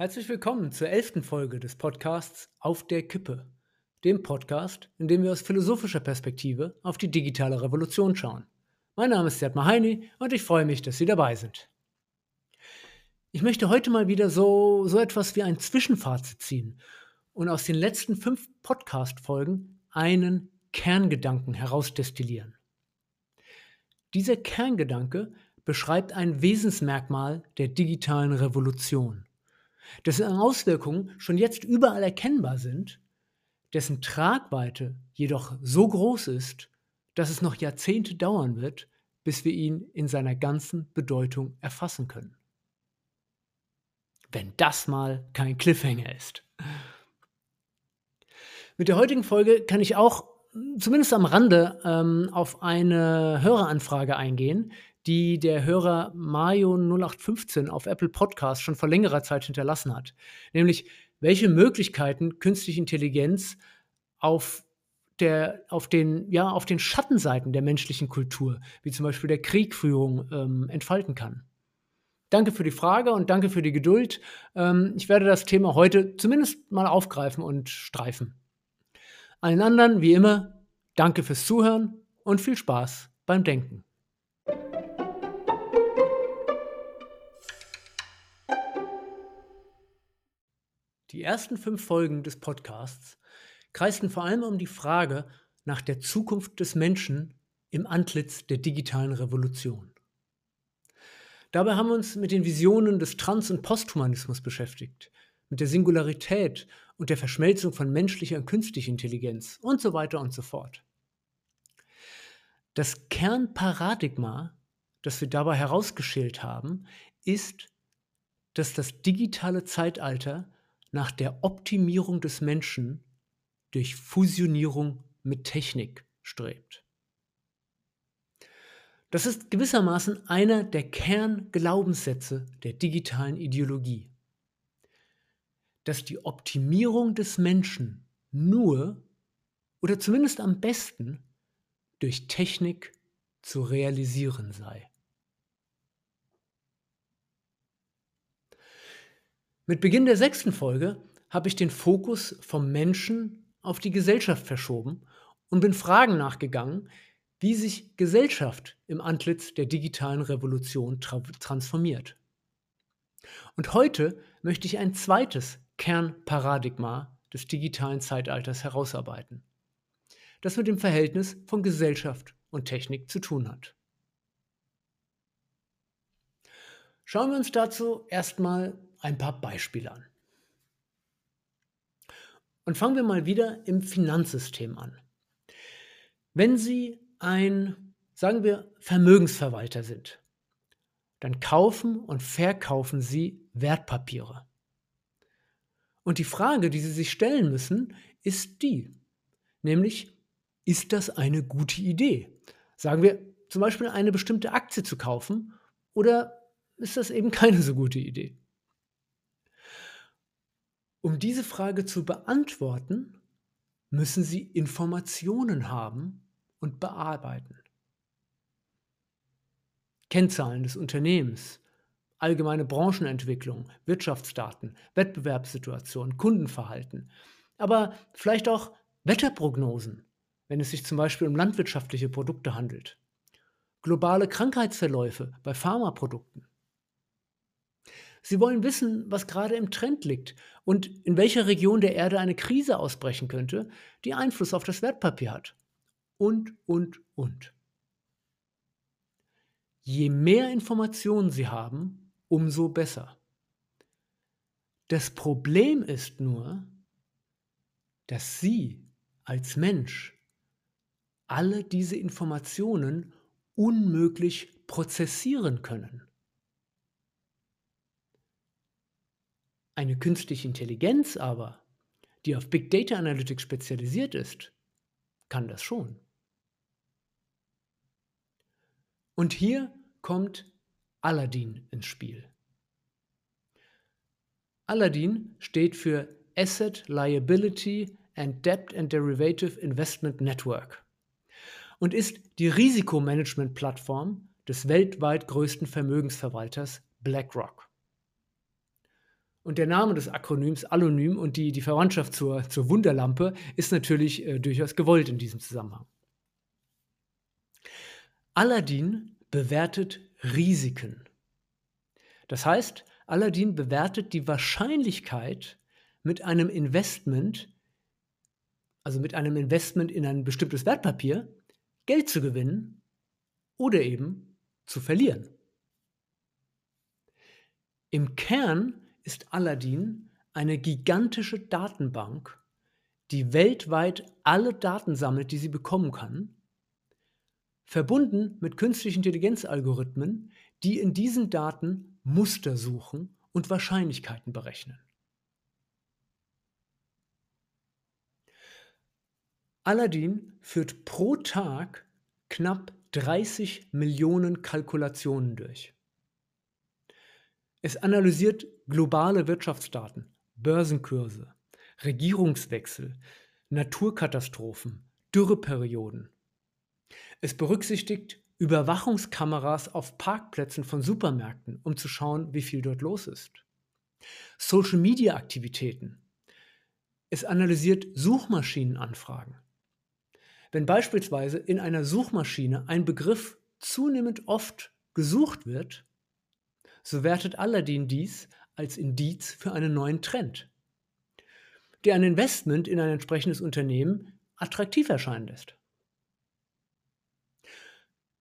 Herzlich willkommen zur elften Folge des Podcasts Auf der Kippe, dem Podcast, in dem wir aus philosophischer Perspektive auf die digitale Revolution schauen. Mein Name ist Jadma Heini und ich freue mich, dass Sie dabei sind. Ich möchte heute mal wieder so, so etwas wie ein Zwischenfazit ziehen und aus den letzten fünf Podcast-Folgen einen Kerngedanken herausdestillieren. Dieser Kerngedanke beschreibt ein Wesensmerkmal der digitalen Revolution dessen Auswirkungen schon jetzt überall erkennbar sind, dessen Tragweite jedoch so groß ist, dass es noch Jahrzehnte dauern wird, bis wir ihn in seiner ganzen Bedeutung erfassen können. Wenn das mal kein Cliffhanger ist. Mit der heutigen Folge kann ich auch zumindest am Rande ähm, auf eine Höreranfrage eingehen, die der Hörer Mario 0815 auf Apple Podcast schon vor längerer Zeit hinterlassen hat. Nämlich, welche Möglichkeiten künstliche Intelligenz auf der, auf, den, ja, auf den Schattenseiten der menschlichen Kultur, wie zum Beispiel der Kriegführung, ähm, entfalten kann. Danke für die Frage und danke für die Geduld. Ähm, ich werde das Thema heute zumindest mal aufgreifen und streifen. Allen anderen, wie immer, danke fürs Zuhören und viel Spaß beim Denken. Die ersten fünf Folgen des Podcasts kreisten vor allem um die Frage nach der Zukunft des Menschen im Antlitz der digitalen Revolution. Dabei haben wir uns mit den Visionen des Trans- und Posthumanismus beschäftigt, mit der Singularität und der Verschmelzung von menschlicher und künstlicher Intelligenz und so weiter und so fort. Das Kernparadigma, das wir dabei herausgeschält haben, ist, dass das digitale Zeitalter nach der Optimierung des Menschen durch Fusionierung mit Technik strebt. Das ist gewissermaßen einer der Kernglaubenssätze der digitalen Ideologie, dass die Optimierung des Menschen nur oder zumindest am besten durch Technik zu realisieren sei. Mit Beginn der sechsten Folge habe ich den Fokus vom Menschen auf die Gesellschaft verschoben und bin Fragen nachgegangen, wie sich Gesellschaft im Antlitz der digitalen Revolution tra transformiert. Und heute möchte ich ein zweites Kernparadigma des digitalen Zeitalters herausarbeiten, das mit dem Verhältnis von Gesellschaft und Technik zu tun hat. Schauen wir uns dazu erstmal ein paar Beispiele an. Und fangen wir mal wieder im Finanzsystem an. Wenn Sie ein, sagen wir, Vermögensverwalter sind, dann kaufen und verkaufen Sie Wertpapiere. Und die Frage, die Sie sich stellen müssen, ist die, nämlich, ist das eine gute Idee? Sagen wir zum Beispiel eine bestimmte Aktie zu kaufen oder ist das eben keine so gute Idee? Um diese Frage zu beantworten, müssen Sie Informationen haben und bearbeiten. Kennzahlen des Unternehmens, allgemeine Branchenentwicklung, Wirtschaftsdaten, Wettbewerbssituation, Kundenverhalten, aber vielleicht auch Wetterprognosen, wenn es sich zum Beispiel um landwirtschaftliche Produkte handelt, globale Krankheitsverläufe bei Pharmaprodukten. Sie wollen wissen, was gerade im Trend liegt und in welcher Region der Erde eine Krise ausbrechen könnte, die Einfluss auf das Wertpapier hat. Und, und, und. Je mehr Informationen Sie haben, umso besser. Das Problem ist nur, dass Sie als Mensch alle diese Informationen unmöglich prozessieren können. Eine künstliche Intelligenz aber, die auf Big Data Analytics spezialisiert ist, kann das schon. Und hier kommt Aladdin ins Spiel. Aladdin steht für Asset Liability and Debt and Derivative Investment Network und ist die Risikomanagement-Plattform des weltweit größten Vermögensverwalters BlackRock. Und der Name des Akronyms Alonym und die, die Verwandtschaft zur, zur Wunderlampe ist natürlich äh, durchaus gewollt in diesem Zusammenhang. Aladdin bewertet Risiken. Das heißt, Aladdin bewertet die Wahrscheinlichkeit mit einem Investment, also mit einem Investment in ein bestimmtes Wertpapier, Geld zu gewinnen oder eben zu verlieren. Im Kern ist Aladdin eine gigantische Datenbank, die weltweit alle Daten sammelt, die sie bekommen kann, verbunden mit künstlichen Intelligenzalgorithmen, die in diesen Daten Muster suchen und Wahrscheinlichkeiten berechnen. Aladdin führt pro Tag knapp 30 Millionen Kalkulationen durch. Es analysiert globale Wirtschaftsdaten, Börsenkurse, Regierungswechsel, Naturkatastrophen, Dürreperioden. Es berücksichtigt Überwachungskameras auf Parkplätzen von Supermärkten, um zu schauen, wie viel dort los ist. Social-Media-Aktivitäten. Es analysiert Suchmaschinenanfragen. Wenn beispielsweise in einer Suchmaschine ein Begriff zunehmend oft gesucht wird, so wertet Aladdin dies als Indiz für einen neuen Trend, der ein Investment in ein entsprechendes Unternehmen attraktiv erscheinen lässt.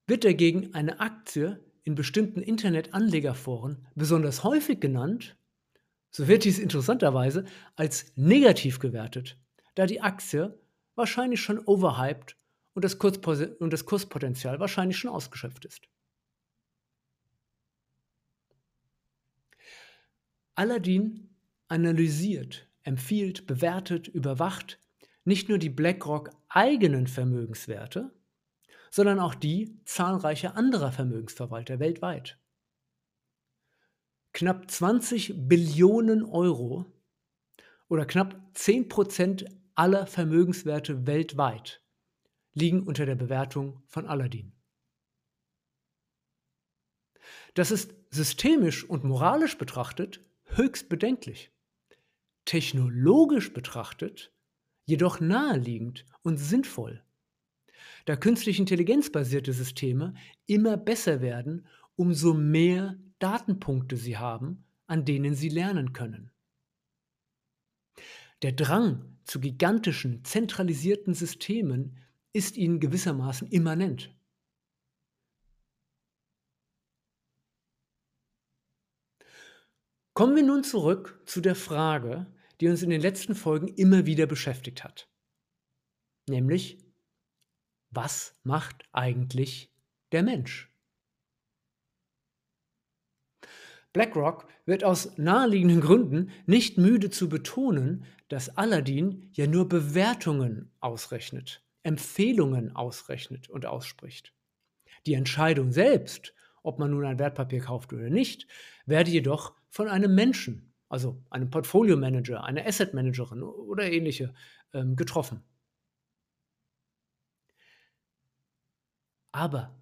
Wird dagegen eine Aktie in bestimmten Internetanlegerforen besonders häufig genannt, so wird dies interessanterweise als negativ gewertet, da die Aktie wahrscheinlich schon overhyped und das, Kurspotenzial wahrscheinlich schon ausgeschöpft ist. Aladdin analysiert, empfiehlt, bewertet, überwacht nicht nur die BlackRock eigenen Vermögenswerte, sondern auch die zahlreicher anderer Vermögensverwalter weltweit. Knapp 20 Billionen Euro oder knapp 10 Prozent aller Vermögenswerte weltweit liegen unter der Bewertung von Aladdin. Das ist systemisch und moralisch betrachtet höchst bedenklich. Technologisch betrachtet jedoch naheliegend und sinnvoll, da künstlich intelligenzbasierte Systeme immer besser werden, umso mehr Datenpunkte sie haben, an denen sie lernen können. Der Drang zu gigantischen, zentralisierten Systemen ist ihnen gewissermaßen immanent. Kommen wir nun zurück zu der Frage, die uns in den letzten Folgen immer wieder beschäftigt hat. Nämlich, was macht eigentlich der Mensch? BlackRock wird aus naheliegenden Gründen nicht müde zu betonen, dass Aladdin ja nur Bewertungen ausrechnet, Empfehlungen ausrechnet und ausspricht. Die Entscheidung selbst, ob man nun ein Wertpapier kauft oder nicht, werde jedoch von einem Menschen, also einem Portfolio-Manager, einer Asset-Managerin oder ähnliche, ähm, getroffen. Aber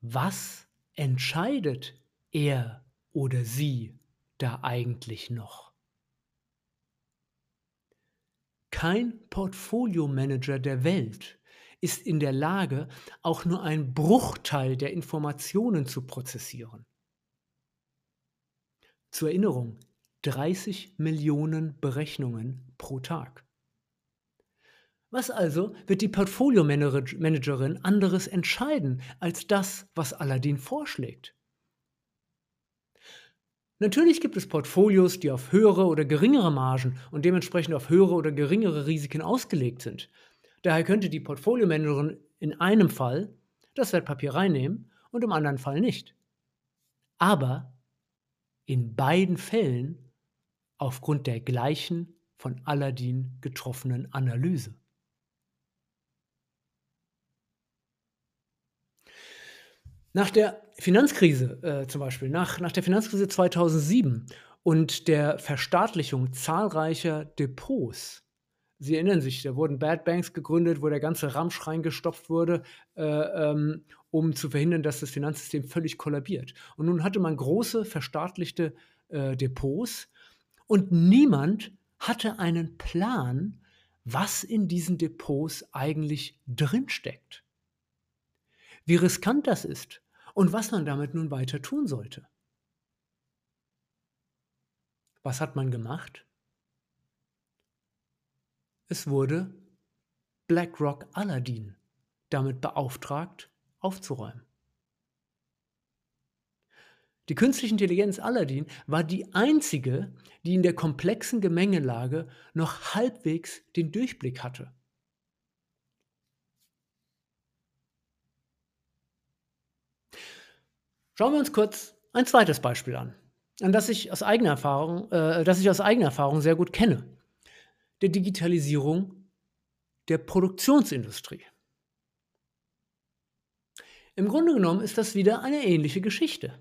was entscheidet er oder sie da eigentlich noch? Kein Portfolio-Manager der Welt ist in der Lage, auch nur einen Bruchteil der Informationen zu prozessieren. Zur Erinnerung, 30 Millionen Berechnungen pro Tag. Was also wird die Portfolio-Managerin anderes entscheiden als das, was Aladdin vorschlägt? Natürlich gibt es Portfolios, die auf höhere oder geringere Margen und dementsprechend auf höhere oder geringere Risiken ausgelegt sind. Daher könnte die Portfolio-Managerin in einem Fall das Wertpapier reinnehmen und im anderen Fall nicht. Aber in beiden Fällen aufgrund der gleichen von Aladdin getroffenen Analyse. Nach der Finanzkrise äh, zum Beispiel, nach, nach der Finanzkrise 2007 und der Verstaatlichung zahlreicher Depots, Sie erinnern sich, da wurden Bad Banks gegründet, wo der ganze Ramsch reingestopft wurde, äh, ähm, um zu verhindern, dass das Finanzsystem völlig kollabiert. Und nun hatte man große verstaatlichte äh, Depots Und niemand hatte einen Plan, was in diesen Depots eigentlich drinsteckt. Wie riskant das ist und was man damit nun weiter tun sollte. Was hat man gemacht? Es wurde BlackRock Aladdin damit beauftragt, aufzuräumen. Die künstliche Intelligenz Aladdin war die einzige, die in der komplexen Gemengelage noch halbwegs den Durchblick hatte. Schauen wir uns kurz ein zweites Beispiel an, an das ich aus eigener Erfahrung, äh, das ich aus eigener Erfahrung sehr gut kenne: der Digitalisierung der Produktionsindustrie. Im Grunde genommen ist das wieder eine ähnliche Geschichte.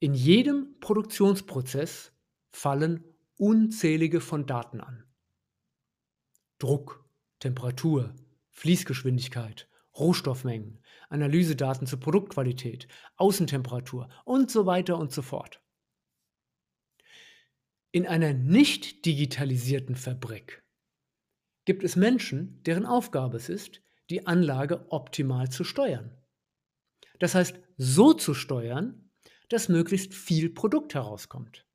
In jedem Produktionsprozess fallen unzählige von Daten an. Druck, Temperatur, Fließgeschwindigkeit, Rohstoffmengen, Analysedaten zur Produktqualität, Außentemperatur und so weiter und so fort. In einer nicht digitalisierten Fabrik gibt es Menschen, deren Aufgabe es ist, die Anlage optimal zu steuern. Das heißt, so zu steuern, dass möglichst viel Produkt herauskommt.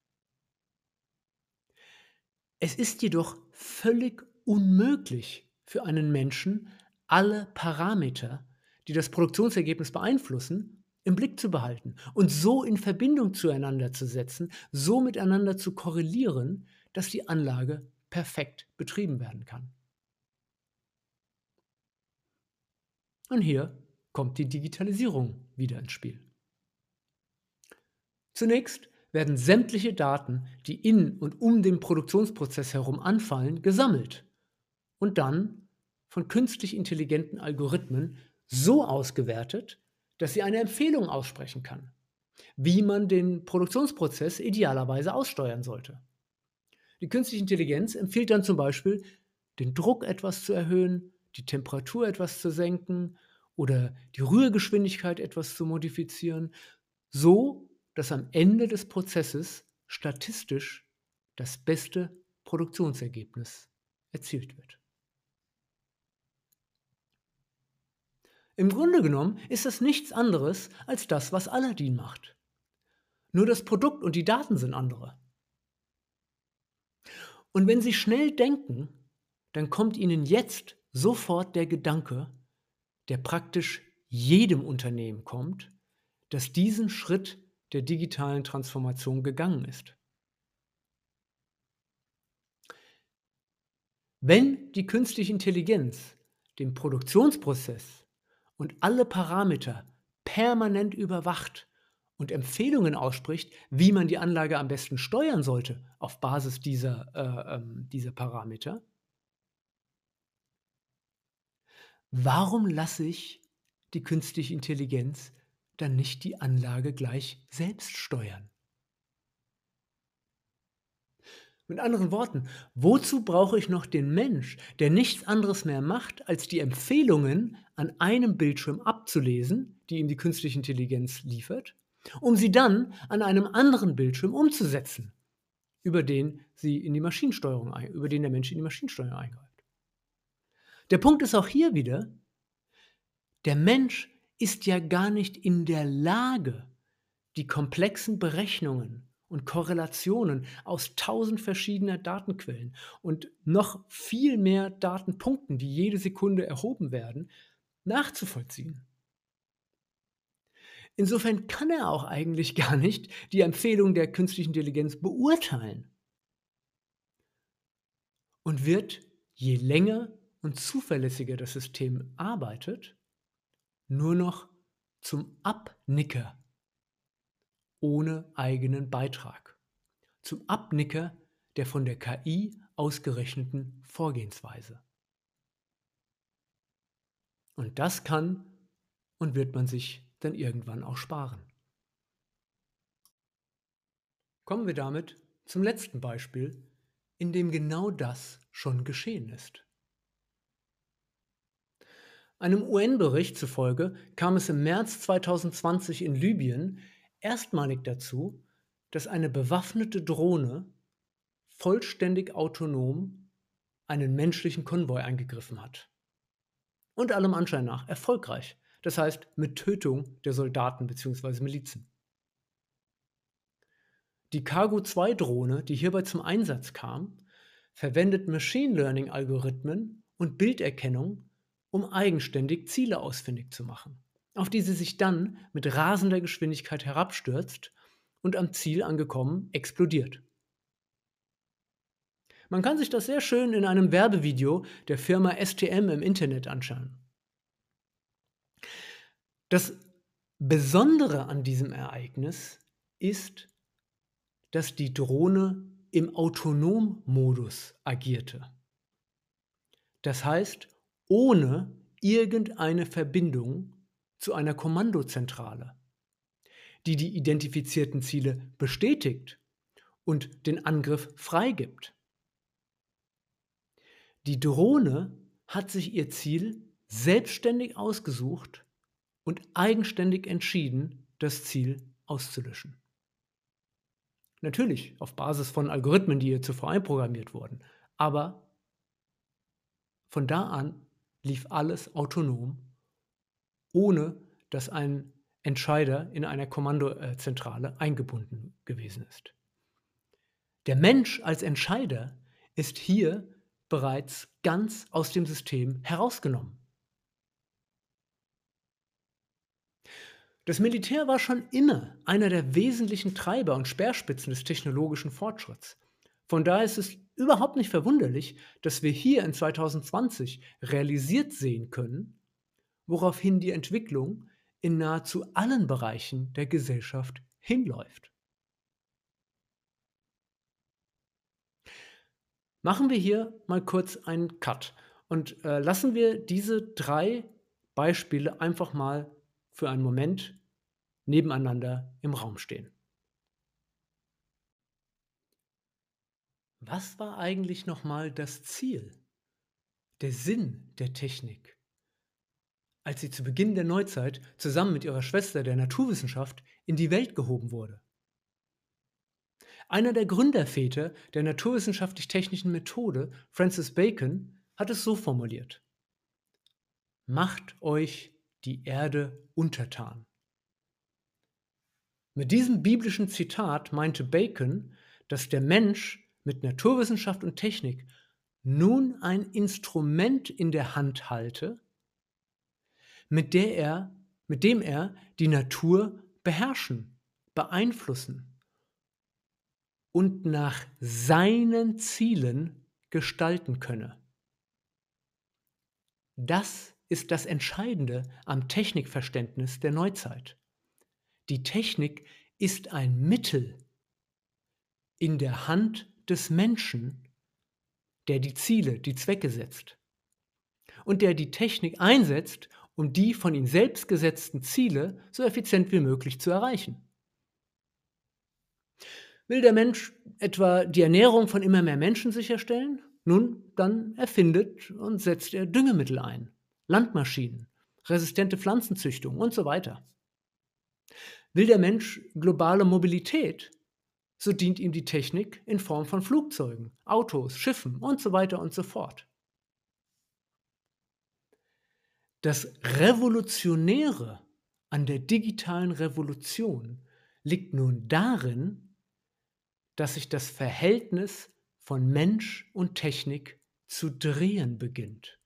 Es ist jedoch völlig unmöglich für einen Menschen, alle Parameter, die das Produktionsergebnis beeinflussen, im Blick zu behalten und so in Verbindung zueinander zu setzen, so miteinander zu korrelieren, dass die Anlage perfekt betrieben werden kann. Und hier kommt die Digitalisierung wieder ins Spiel. Zunächst werden sämtliche Daten, die in und um den Produktionsprozess herum anfallen, gesammelt und dann von künstlich intelligenten Algorithmen so ausgewertet, dass sie eine Empfehlung aussprechen kann, wie man den Produktionsprozess idealerweise aussteuern sollte. Die künstliche Intelligenz empfiehlt dann zum Beispiel, den Druck etwas zu erhöhen, die Temperatur etwas zu senken oder die Rührgeschwindigkeit etwas zu modifizieren, so dass am Ende des Prozesses statistisch das beste Produktionsergebnis erzielt wird. Im Grunde genommen ist das nichts anderes als das, was Aladdin macht. Nur das Produkt und die Daten sind andere. Und wenn Sie schnell denken, dann kommt Ihnen jetzt sofort der Gedanke, der praktisch jedem Unternehmen kommt, das diesen Schritt der digitalen Transformation gegangen ist. Wenn die künstliche Intelligenz den Produktionsprozess und alle Parameter permanent überwacht und Empfehlungen ausspricht, wie man die Anlage am besten steuern sollte auf Basis dieser, äh, ähm, dieser Parameter, Warum lasse ich die künstliche Intelligenz dann nicht die Anlage gleich selbst steuern? Mit anderen Worten, wozu brauche ich noch den Mensch, der nichts anderes mehr macht, als die Empfehlungen an einem Bildschirm abzulesen, die ihm die künstliche Intelligenz liefert, um sie dann an einem anderen Bildschirm umzusetzen, über den sie in die Maschinensteuerung, über den der Mensch in die Maschinensteuerung eingreift. Der Punkt ist auch hier wieder, der Mensch ist ja gar nicht in der Lage, die komplexen Berechnungen und Korrelationen aus tausend verschiedener Datenquellen und noch viel mehr Datenpunkten, die jede Sekunde erhoben werden, nachzuvollziehen. Insofern kann er auch eigentlich gar nicht die Empfehlung der künstlichen Intelligenz beurteilen und wird, je länger und zuverlässiger das System arbeitet, nur noch zum Abnicker ohne eigenen Beitrag. Zum Abnicker der von der KI ausgerechneten Vorgehensweise. Und das kann und wird man sich dann irgendwann auch sparen. Kommen wir damit zum letzten Beispiel, in dem genau das schon geschehen ist. Einem UN-Bericht zufolge kam es im März 2020 in Libyen erstmalig dazu, dass eine bewaffnete Drohne vollständig autonom einen menschlichen Konvoi angegriffen hat. Und allem Anschein nach erfolgreich, das heißt mit Tötung der Soldaten bzw. Milizen. Die Cargo-2-Drohne, die hierbei zum Einsatz kam, verwendet Machine Learning-Algorithmen und Bilderkennung, um eigenständig Ziele ausfindig zu machen, auf die sie sich dann mit rasender Geschwindigkeit herabstürzt und am Ziel angekommen explodiert. Man kann sich das sehr schön in einem Werbevideo der Firma STM im Internet anschauen. Das Besondere an diesem Ereignis ist, dass die Drohne im Autonommodus agierte. Das heißt, ohne irgendeine Verbindung zu einer Kommandozentrale, die die identifizierten Ziele bestätigt und den Angriff freigibt. Die Drohne hat sich ihr Ziel selbstständig ausgesucht und eigenständig entschieden, das Ziel auszulöschen. Natürlich auf Basis von Algorithmen, die ihr zuvor einprogrammiert wurden. Aber von da an lief alles autonom, ohne dass ein Entscheider in einer Kommandozentrale eingebunden gewesen ist. Der Mensch als Entscheider ist hier bereits ganz aus dem System herausgenommen. Das Militär war schon immer einer der wesentlichen Treiber und Speerspitzen des technologischen Fortschritts. Von daher ist es überhaupt nicht verwunderlich, dass wir hier in 2020 realisiert sehen können, woraufhin die Entwicklung in nahezu allen Bereichen der Gesellschaft hinläuft. Machen wir hier mal kurz einen Cut und äh, lassen wir diese drei Beispiele einfach mal für einen Moment nebeneinander im Raum stehen. Was war eigentlich nochmal das Ziel, der Sinn der Technik, als sie zu Beginn der Neuzeit zusammen mit ihrer Schwester der Naturwissenschaft in die Welt gehoben wurde? Einer der Gründerväter der naturwissenschaftlich-technischen Methode, Francis Bacon, hat es so formuliert. Macht euch die Erde untertan. Mit diesem biblischen Zitat meinte Bacon, dass der Mensch mit Naturwissenschaft und Technik nun ein Instrument in der Hand halte, mit, der er, mit dem er die Natur beherrschen, beeinflussen und nach seinen Zielen gestalten könne. Das ist das Entscheidende am Technikverständnis der Neuzeit. Die Technik ist ein Mittel in der Hand des Menschen, der die Ziele, die Zwecke setzt und der die Technik einsetzt, um die von ihm selbst gesetzten Ziele so effizient wie möglich zu erreichen. Will der Mensch etwa die Ernährung von immer mehr Menschen sicherstellen? Nun, dann erfindet und setzt er Düngemittel ein, Landmaschinen, resistente Pflanzenzüchtung und so weiter. Will der Mensch globale Mobilität? So dient ihm die Technik in Form von Flugzeugen, Autos, Schiffen und so weiter und so fort. Das Revolutionäre an der digitalen Revolution liegt nun darin, dass sich das Verhältnis von Mensch und Technik zu drehen beginnt.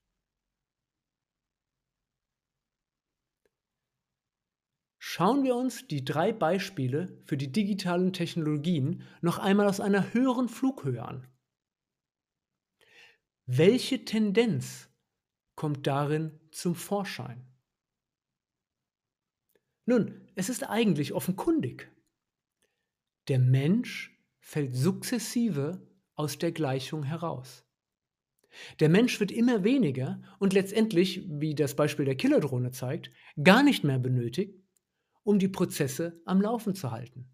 Schauen wir uns die drei Beispiele für die digitalen Technologien noch einmal aus einer höheren Flughöhe an. Welche Tendenz kommt darin zum Vorschein? Nun, es ist eigentlich offenkundig. Der Mensch fällt sukzessive aus der Gleichung heraus. Der Mensch wird immer weniger und letztendlich, wie das Beispiel der Killerdrohne zeigt, gar nicht mehr benötigt, um die Prozesse am Laufen zu halten.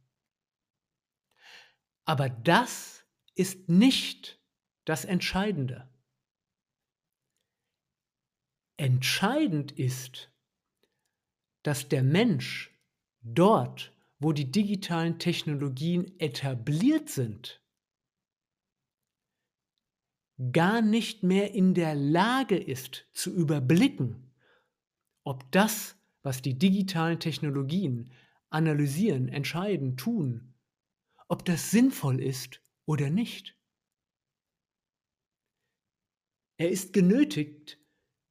Aber das ist nicht das Entscheidende. Entscheidend ist, dass der Mensch dort, wo die digitalen Technologien etabliert sind, gar nicht mehr in der Lage ist zu überblicken, ob das, was die digitalen Technologien analysieren, entscheiden, tun, ob das sinnvoll ist oder nicht. Er ist genötigt,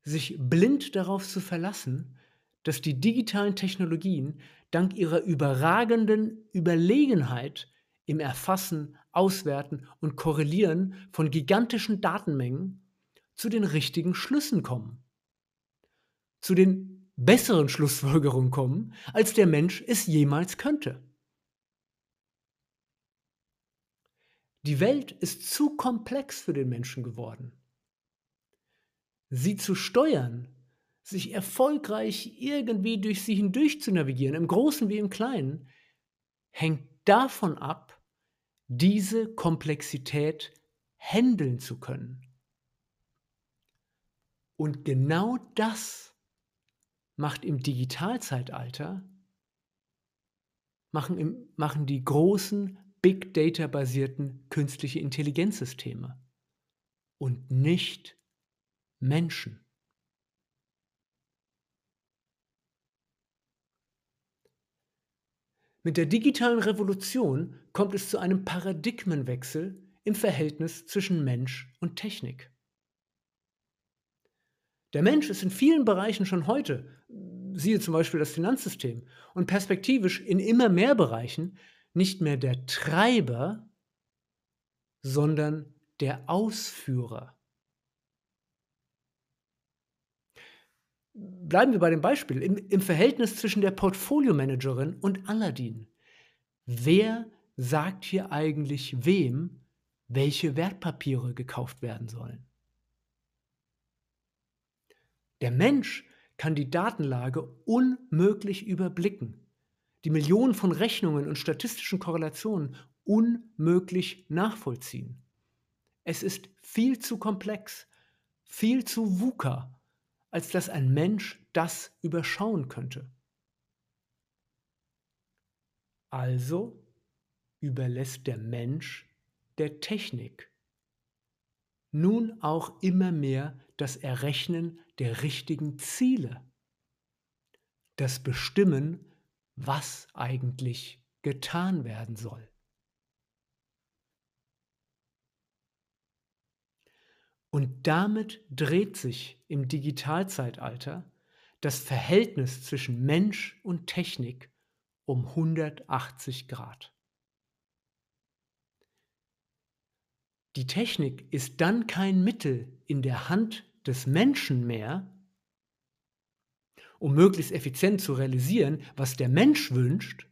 sich blind darauf zu verlassen, dass die digitalen Technologien dank ihrer überragenden Überlegenheit im Erfassen, Auswerten und Korrelieren von gigantischen Datenmengen zu den richtigen Schlüssen kommen. Zu den besseren Schlussfolgerungen kommen, als der Mensch es jemals könnte. Die Welt ist zu komplex für den Menschen geworden. Sie zu steuern, sich erfolgreich irgendwie durch sie hindurch zu navigieren, im Großen wie im Kleinen, hängt davon ab, diese Komplexität handeln zu können. Und genau das macht im Digitalzeitalter, machen, im, machen die großen Big Data basierten künstliche Intelligenzsysteme und nicht Menschen. Mit der digitalen Revolution kommt es zu einem Paradigmenwechsel im Verhältnis zwischen Mensch und Technik. Der Mensch ist in vielen Bereichen schon heute, siehe zum Beispiel das Finanzsystem, und perspektivisch in immer mehr Bereichen nicht mehr der Treiber, sondern der Ausführer. Bleiben wir bei dem Beispiel, im, im Verhältnis zwischen der Portfolio-Managerin und Aladdin. Wer sagt hier eigentlich wem, welche Wertpapiere gekauft werden sollen? Der Mensch kann die Datenlage unmöglich überblicken, die Millionen von Rechnungen und statistischen Korrelationen unmöglich nachvollziehen. Es ist viel zu komplex, viel zu VUCA als dass ein Mensch das überschauen könnte. Also überlässt der Mensch der Technik nun auch immer mehr das Errechnen der richtigen Ziele, das Bestimmen, was eigentlich getan werden soll. Und damit dreht sich im Digitalzeitalter das Verhältnis zwischen Mensch und Technik um 180 Grad. Die Technik ist dann kein Mittel in der Hand des Menschen mehr, um möglichst effizient zu realisieren, was der Mensch wünscht,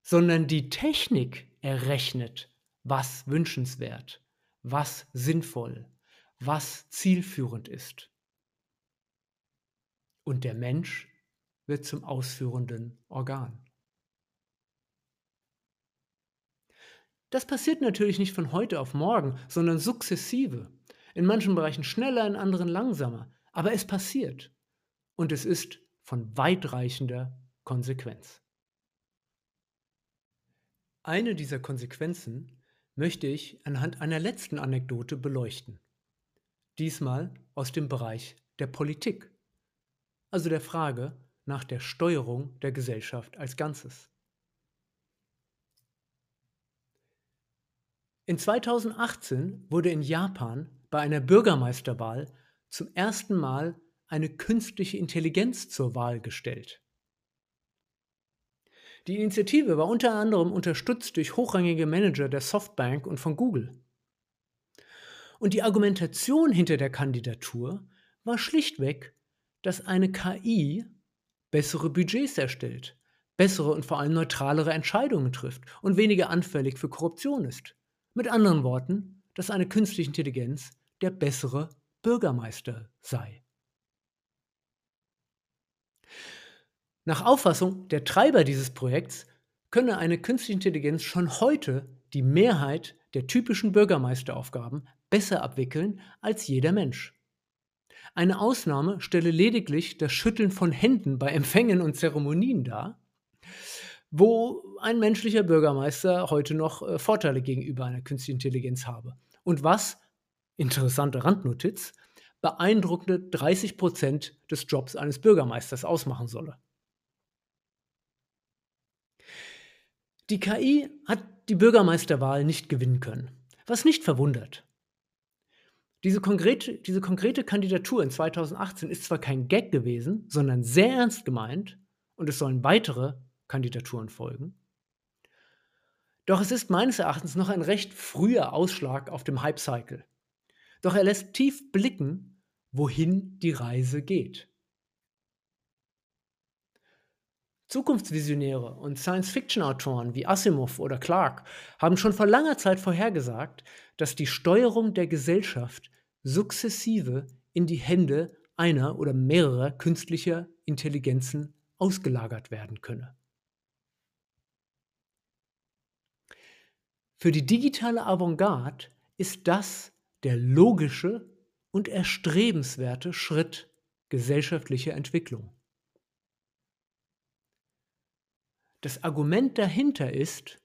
sondern die Technik errechnet, was wünschenswert was sinnvoll, was zielführend ist. Und der Mensch wird zum ausführenden Organ. Das passiert natürlich nicht von heute auf morgen, sondern sukzessive. In manchen Bereichen schneller, in anderen langsamer. Aber es passiert. Und es ist von weitreichender Konsequenz. Eine dieser Konsequenzen möchte ich anhand einer letzten Anekdote beleuchten. Diesmal aus dem Bereich der Politik, also der Frage nach der Steuerung der Gesellschaft als Ganzes. In 2018 wurde in Japan bei einer Bürgermeisterwahl zum ersten Mal eine künstliche Intelligenz zur Wahl gestellt. Die Initiative war unter anderem unterstützt durch hochrangige Manager der Softbank und von Google. Und die Argumentation hinter der Kandidatur war schlichtweg, dass eine KI bessere Budgets erstellt, bessere und vor allem neutralere Entscheidungen trifft und weniger anfällig für Korruption ist. Mit anderen Worten, dass eine künstliche Intelligenz der bessere Bürgermeister sei. Nach Auffassung der Treiber dieses Projekts könne eine künstliche Intelligenz schon heute die Mehrheit der typischen Bürgermeisteraufgaben besser abwickeln als jeder Mensch. Eine Ausnahme stelle lediglich das Schütteln von Händen bei Empfängen und Zeremonien dar, wo ein menschlicher Bürgermeister heute noch äh, Vorteile gegenüber einer künstlichen Intelligenz habe. und was, interessante Randnotiz, beeindruckende 30 Prozent des Jobs eines Bürgermeisters ausmachen solle. Die KI hat die Bürgermeisterwahl nicht gewinnen können, was nicht verwundert. Diese konkrete, diese konkrete Kandidatur in 2018 ist zwar kein Gag gewesen, sondern sehr ernst gemeint und es sollen weitere Kandidaturen folgen. Doch es ist meines Erachtens noch ein recht früher Ausschlag auf dem Hype-Cycle. Doch er lässt tief blicken, wohin die Reise geht. Zukunftsvisionäre und Science-Fiction-Autoren wie Asimov oder Clark haben schon vor langer Zeit vorhergesagt, dass die Steuerung der Gesellschaft sukzessive in die Hände einer oder mehrerer künstlicher Intelligenzen ausgelagert werden könne. Für die digitale Avantgarde ist das der logische und erstrebenswerte Schritt gesellschaftlicher Entwicklung. Das Argument dahinter ist,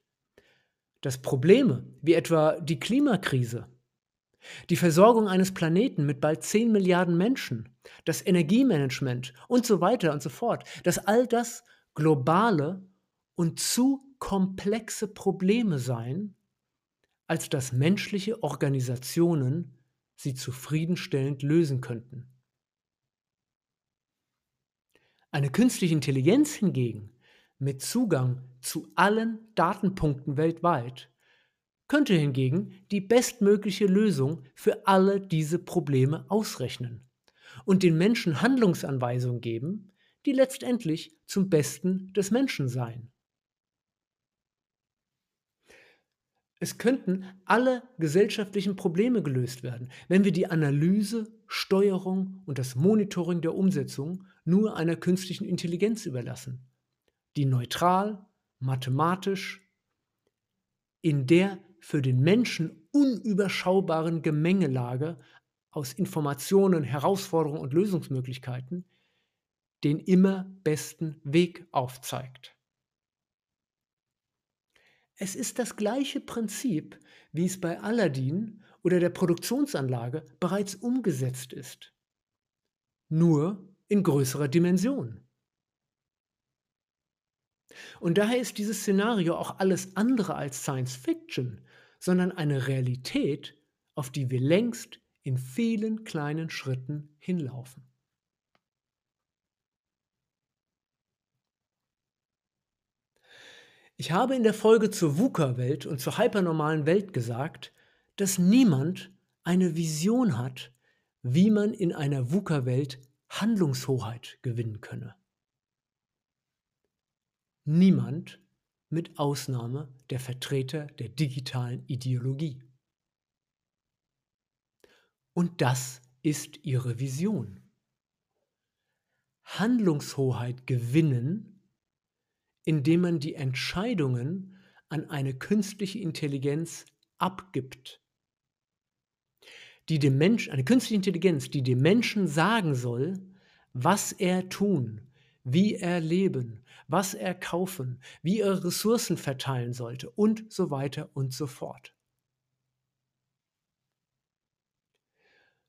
dass Probleme wie etwa die Klimakrise, die Versorgung eines Planeten mit bald 10 Milliarden Menschen, das Energiemanagement und so weiter und so fort, dass all das globale und zu komplexe Probleme seien, als dass menschliche Organisationen sie zufriedenstellend lösen könnten. Eine künstliche Intelligenz hingegen mit Zugang zu allen Datenpunkten weltweit könnte hingegen die bestmögliche Lösung für alle diese Probleme ausrechnen und den Menschen Handlungsanweisungen geben, die letztendlich zum Besten des Menschen seien. Es könnten alle gesellschaftlichen Probleme gelöst werden, wenn wir die Analyse, Steuerung und das Monitoring der Umsetzung nur einer künstlichen Intelligenz überlassen die neutral, mathematisch, in der für den Menschen unüberschaubaren Gemengelage aus Informationen, Herausforderungen und Lösungsmöglichkeiten den immer besten Weg aufzeigt. Es ist das gleiche Prinzip, wie es bei Aladdin oder der Produktionsanlage bereits umgesetzt ist, nur in größerer Dimension. Und daher ist dieses Szenario auch alles andere als Science Fiction, sondern eine Realität, auf die wir längst in vielen kleinen Schritten hinlaufen. Ich habe in der Folge zur VUCA-Welt und zur hypernormalen Welt gesagt, dass niemand eine Vision hat, wie man in einer VUCA-Welt Handlungshoheit gewinnen könne. Niemand mit Ausnahme der Vertreter der digitalen Ideologie. Und das ist ihre Vision. Handlungshoheit gewinnen, indem man die Entscheidungen an eine künstliche Intelligenz abgibt. Die dem Mensch, eine künstliche Intelligenz, die dem Menschen sagen soll, was er tun, wie er leben, was er kaufen, wie er Ressourcen verteilen sollte und so weiter und so fort.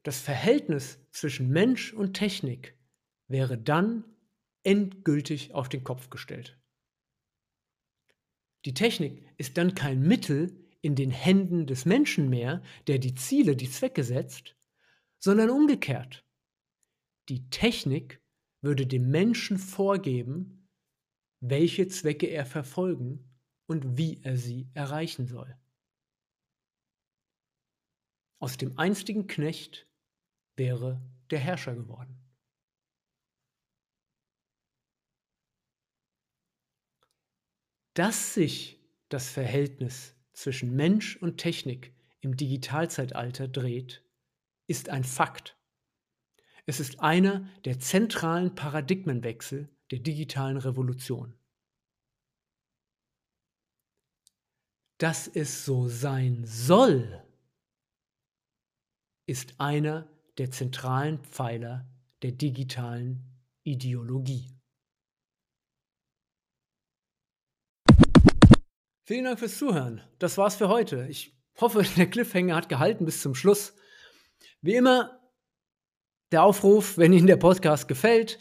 Das Verhältnis zwischen Mensch und Technik wäre dann endgültig auf den Kopf gestellt. Die Technik ist dann kein Mittel in den Händen des Menschen mehr, der die Ziele, die Zwecke setzt, sondern umgekehrt. Die Technik würde dem Menschen vorgeben, welche Zwecke er verfolgen und wie er sie erreichen soll. Aus dem einstigen Knecht wäre der Herrscher geworden. Dass sich das Verhältnis zwischen Mensch und Technik im Digitalzeitalter dreht, ist ein Fakt. Es ist einer der zentralen Paradigmenwechsel der digitalen Revolution. Dass es so sein soll, ist einer der zentralen Pfeiler der digitalen Ideologie. Vielen Dank fürs Zuhören. Das war's für heute. Ich hoffe, der Cliffhanger hat gehalten bis zum Schluss. Wie immer, der Aufruf, wenn Ihnen der Podcast gefällt,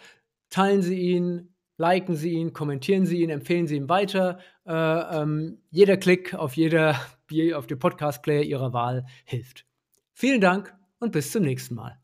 teilen Sie ihn, liken Sie ihn, kommentieren Sie ihn, empfehlen Sie ihn weiter. Äh, ähm, jeder Klick auf, jeder, auf den Podcast-Player Ihrer Wahl hilft. Vielen Dank und bis zum nächsten Mal.